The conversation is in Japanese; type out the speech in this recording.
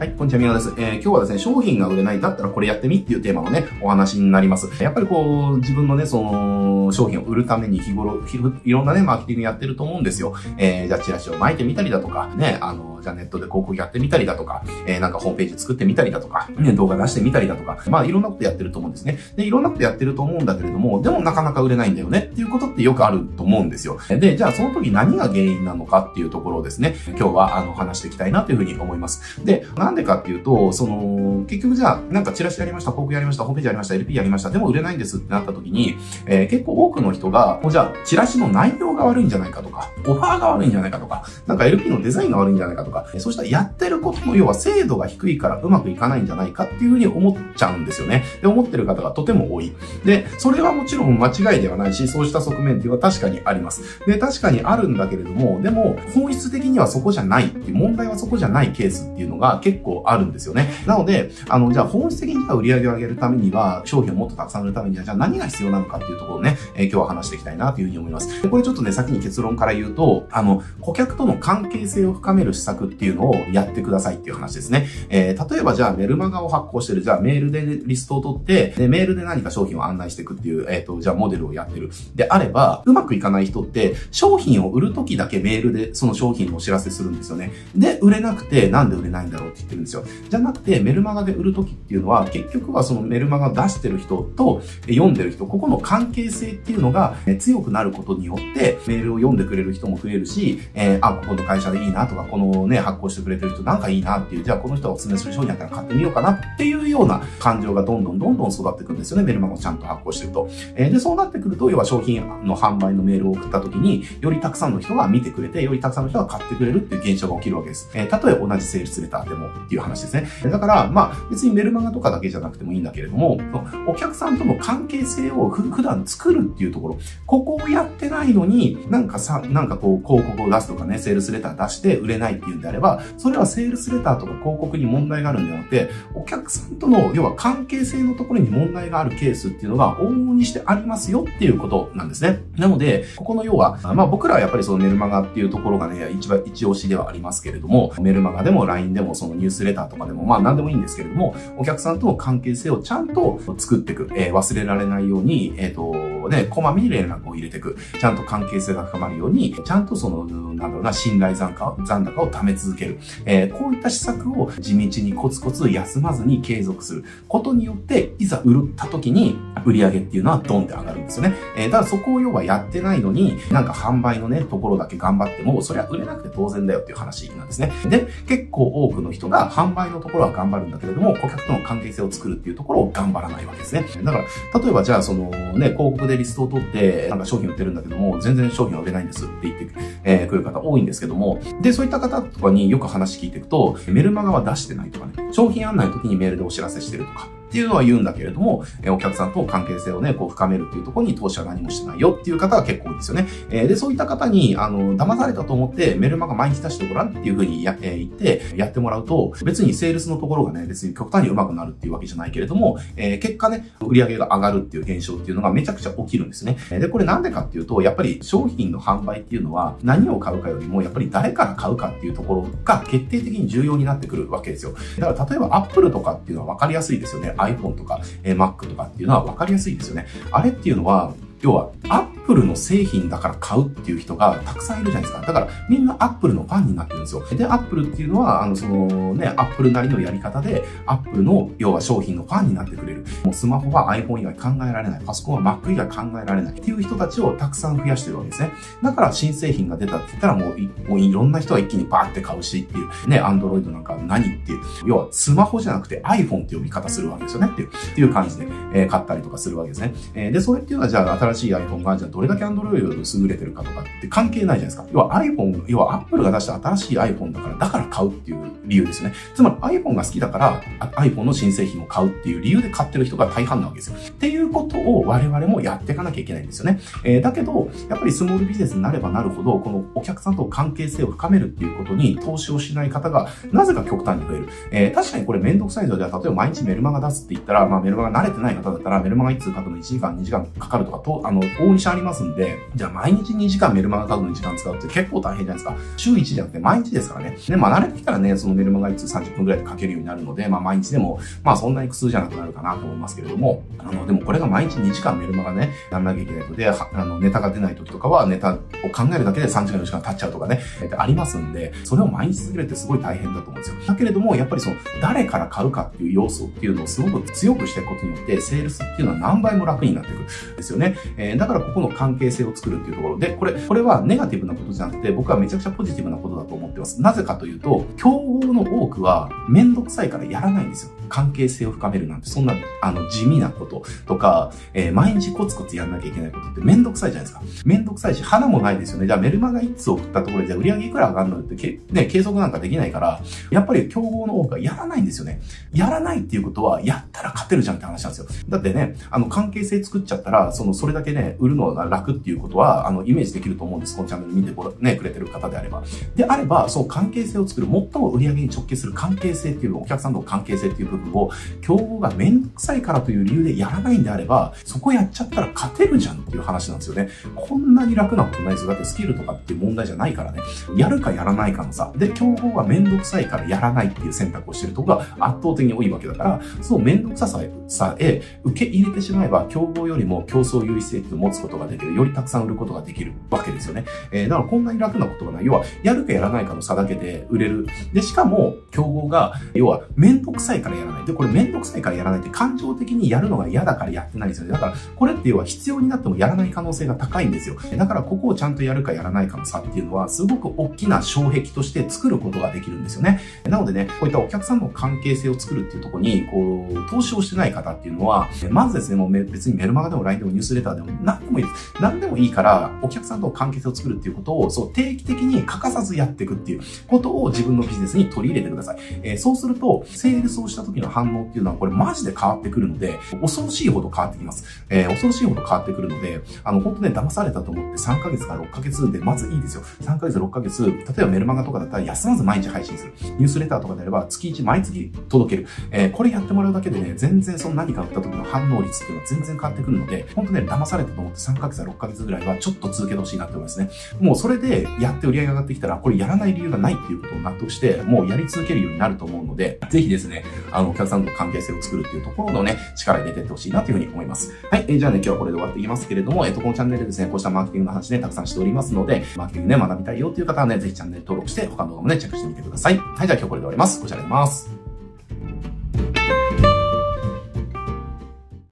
はい、こんにちは、みなです。えー、今日はですね、商品が売れない、だったらこれやってみっていうテーマのね、お話になります。やっぱりこう、自分のね、その、商品を売るために日頃、いろんなね、マーケティングやってると思うんですよ。えー、じゃあチラシを巻いてみたりだとか、ね、あの、じゃあネットで広告やってみたりだとか、えー、なんかホームページ作ってみたりだとか、ね、動画出してみたりだとか、まあいろんなことやってると思うんですね。で、いろんなことやってると思うんだけれども、でもなかなか売れないんだよねっていうことってよくあると思うんですよ。で、じゃあその時何が原因なのかっていうところをですね、今日はあの話していきたいなというふうに思います。で、なんでかっていうと、その、結局じゃあ、なんかチラシやりました、広告やりました、ホームページやりました、LP やりました、でも売れないんですってなった時に、えー、結構多くの人が、もうじゃあ、チラシの内容が悪いんじゃないかとか、オファーが悪いんじゃないかとか、なんか LP のデザインが悪いんじゃないかとか、そうしたらやってることの要は精度が低いからうまくいかないんじゃないかっていうふうに思っちゃうんですよね。で、思ってる方がとても多い。で、それはもちろん間違いではないし、そうした側面っていうのは確かにあります。で、確かにあるんだけれども、でも、本質的にはそこじゃないっていう、問題はそこじゃないケースっていうのが結構あるんですよね。なので、あの、じゃあ本質的には売り上げを上げるためには、商品をもっとたくさん売るためには、じゃあ何が必要なのかっていうところをね、えー、今日は話していきたいなというふうに思います。でこれちょっとね、先に結論から言うと、とあの、顧客との関係性を深める施策っていうのをやってくださいっていう話ですね。えー、例えばじゃあメルマガを発行してる、じゃあメールでリストを取って、で、メールで何か商品を案内していくっていう、えっ、ー、と、じゃあモデルをやってる。であれば、うまくいかない人って、商品を売るときだけメールでその商品のお知らせするんですよね。で、売れなくて、なんで売れないんだろうって言ってるんですよ。じゃなくて、メルマガで売るときっていうのは、結局はそのメルマガ出してる人と読んでる人、ここの関係性っていうのが強くなることによって、メールを読んでくれる人人も増えるし、えー、あ、ここの会社でいいなとか、このね、発行してくれてる人なんかいいなっていう、じゃあこの人がお勧めする商品やったら買ってみようかなっていうような感情がどんどんどんどん育っていくんですよね。メルマガをちゃんと発行してると。えー、で、そうなってくると、要は商品の販売のメールを送った時に、よりたくさんの人が見てくれて、よりたくさんの人が買ってくれるっていう現象が起きるわけです。えー、たとえ同じセールスレターでもっていう話ですね。だから、まあ、別にメルマガとかだけじゃなくてもいいんだけれども、お客さんとの関係性を普段作るっていうところ、ここをやってないのに、なんかさ、なんかこう、広告を出すとかね、セールスレター出して売れないっていうんであれば、それはセールスレターとか広告に問題があるんじゃなくて、お客さんとの、要は関係性のところに問題があるケースっていうのが往々にしてありますよっていうことなんですね。なので、ここの要は、まあ僕らはやっぱりそのメルマガっていうところがね、一番一押しではありますけれども、メルマガでも LINE でもそのニュースレターとかでも、まあ何でもいいんですけれども、お客さんとの関係性をちゃんと作っていく、えー、忘れられないように、えっ、ー、と、ね、こまめに連絡を入れていく、ちゃんと関係性が深まるように、ちゃんとその、なんだろうな、信頼残高残高を貯め続ける。えー、こういった施策を地道にコツコツ休まずに継続することによって、いざ売った時に売り上げっていうのはドンって上がるんですよね。えー、だからそこを要はやってないのに、なんか販売のね、ところだけ頑張っても、それは売れなくて当然だよっていう話なんですね。で、結構多くの人が販売のところは頑張るんだけれども、顧客との関係性を作るっていうところを頑張らないわけですね。だから、例えばじゃあそのね、広告でリストを取って、なんか商品売ってるんだけども、全然商品は売れないんですって言って、えー、くる方多いんですけども、で、そういった方とかによく話聞いていくと、メルマガは出してないとかね、商品案内の時にメールでお知らせしてるとか、っていうのは言うんだけれども、えお客さんと関係性をね、こう深めるっていうところに投資は何もしてないよっていう方が結構多いんですよね。えで、そういった方に、あの、騙されたと思ってメルマガ毎日出してごらんっていうふうにや、え言ってやってもらうと、別にセールスのところがね、別に極端に上手くなるっていうわけじゃないけれども、え結果ね、売り上げが上がるっていう現象っていうのがめちゃくちゃ起きるんですね。で、これなんでかっていうと、やっぱり商品の販売っていうのは何を買うかよりも、やっぱり誰から買うかっていうところが決定的に重要になってくるわけですよ。だから例えば Apple とかっていうのは分かりやすいですよね。iPhone とか、え Mac とかっていうのは分かりやすいですよね。あれっていうのは、要は、アップルの製品だから買うっていう人がたくさんいるじゃないですか。だから、みんなアップルのファンになってるんですよ。で、アップルっていうのは、あの、そのね、アップルなりのやり方で、アップルの、要は商品のファンになってくれる。もうスマホは iPhone 以外考えられない。パソコンは Mac 以外考えられない。っていう人たちをたくさん増やしてるわけですね。だから、新製品が出たって言ったら、もうい、もういろんな人が一気にバーって買うしっていう。ね、アンドロイドなんか何っていう。要は、スマホじゃなくて iPhone って呼び方するわけですよねっていう、っていう感じで、えー、買ったりとかするわけですね。えー、で、それっていうのは、じゃあ、新しい iPhone が、じゃあどれだけ Android 優れてるかとかって関係ないじゃないですか。要は iPhone、要は Apple が出した新しい iPhone だから、だから買うっていう理由ですね。つまり iPhone が好きだから、iPhone の新製品を買うっていう理由で買ってる人が大半なわけですよ。っていうことを我々もやっていかなきゃいけないんですよね。えー、だけど、やっぱりスモールビジネスになればなるほど、このお客さんと関係性を深めるっていうことに投資をしない方が、なぜか極端に増える。えー、確かにこれめんどくさいのでは、例えば毎日メルマガ出すって言ったら、まあメルマガ慣れてない方だったら、メルマガ1通書くの1時間、2時間かかるとか、と、あの、大西ありますんで、じゃあ毎日2時間メルマガ買うのに時間使うって結構大変じゃないですか。週1じゃなくて毎日ですからね。ね、まあ慣れてきたらね、そのメルマガ1通30分くらいで書けるようになるので、まあ毎日でも、まあそんなに苦痛じゃなくなるかなと思いますけれども、あの、でもこれが毎日2時間メルマガね、やんなきゃいけないので、あの、ネタが出ない時とかはネタを考えるだけで3時間4時間経っちゃうとかね、ありますんで、それを毎日続けるってすごい大変だと思うんですよ。だけれども、やっぱりその、誰から買うかっていう要素っていうのをすごく強くしていくことによって、セールスっていうのは何倍も楽になっていくんですよね。えー、だからここの関係性を作るっていうところで、これ、これはネガティブなことじゃなくて、僕はめちゃくちゃポジティブなことだと思ってます。なぜかというと、競合の多くはめんどくさいからやらないんですよ。関係性を深めるなんて、そんな、あの、地味なこととか、えー、毎日コツコツやんなきゃいけないことってめんどくさいじゃないですか。めんどくさいし、花もないですよね。じゃあメルマガ1通送ったところで、じゃあ売り上げいくら上がるのってけ、ね、計測なんかできないから、やっぱり競合の多くはやらないんですよね。やらないっていうことは、やったら勝てるじゃんって話なんですよ。だってね、あの、関係性作っちゃったら、その、それだけね、売るのはが楽っていうことは、あの、イメージできると思うんです。このチャンネル見てね、くれてる方であれば。であれば、そう、関係性を作る、最も売り上げに直結する関係性っていう、お客さんとの関係性っていう部分を、競合がめんどくさいからという理由でやらないんであれば、そこやっちゃったら勝てるじゃんっていう話なんですよね。こんなに楽なことないですよ。だってスキルとかっていう問題じゃないからね。やるかやらないかのさ。で、競合がめんどくさいからやらないっていう選択をしてるとこが圧倒的に多いわけだから、そのめんどくささえ受け入れてしまえば、競合よりも競争優位性って持つことができる。よりたくさん売ることができるわけですよね。えー、だからこんなに楽なことがない。要は、やるかやらないかの差だけで売れる。で、しかも、競合が、要は、めんどくさいからやらない。で、これめんどくさいからやらないって感情的にやるのが嫌だからやってないんですよね。だから、これって要は必要になってもやらない可能性が高いんですよ。だから、ここをちゃんとやるかやらないかの差っていうのは、すごく大きな障壁として作ることができるんですよね。なのでね、こういったお客さんの関係性を作るっていうところに、こう、投資をしてない方っていうのは、まずですね、もう別にメルマガでも LINE でもニュースレターでも何でもいいです。何でもいいから、お客さんと関係性を作るっていうことを、そう、定期的に欠かさずやっていくっていうことを自分のビジネスに取り入れてください。えー、そうすると、セールスをした時の反応っていうのは、これマジで変わってくるので、恐ろしいほど変わってきます。えー、恐ろしいほど変わってくるので、あの、本当ね、騙されたと思って3ヶ月から6ヶ月で、まずいいですよ。3ヶ月6ヶ月、例えばメルマガとかだったら休まず毎日配信する。ニュースレターとかであれば、月1毎月届ける。えー、これやってもらうだけでね、全然その何か売った時の反応率っていうのは全然変わってくるので、本当ね、騙されたと思って3ヶ月から6ヶ月ぐらいはちょっと続けてほしいなって思いますね。もうそれでやって売り上げが上がってきたら、これやらない理由がないっていうことを納得して、もうやり続けるようになると思うので、ぜひですね、あの、お客さんと関係性を作るっていうところのね、力入れてってほしいなというふうに思います。はい、えー、じゃあね、今日はこれで終わっていきますけれども、えっ、と、このチャンネルでですね、こうしたマーケティングの話ね、たくさんしておりますので、マーケティングね、学びたいよっていう方はね、ぜひチャンネル登録して、他の動画もね、チェックしてみてください。はい、じゃあ今日これで終わります。こちらでます。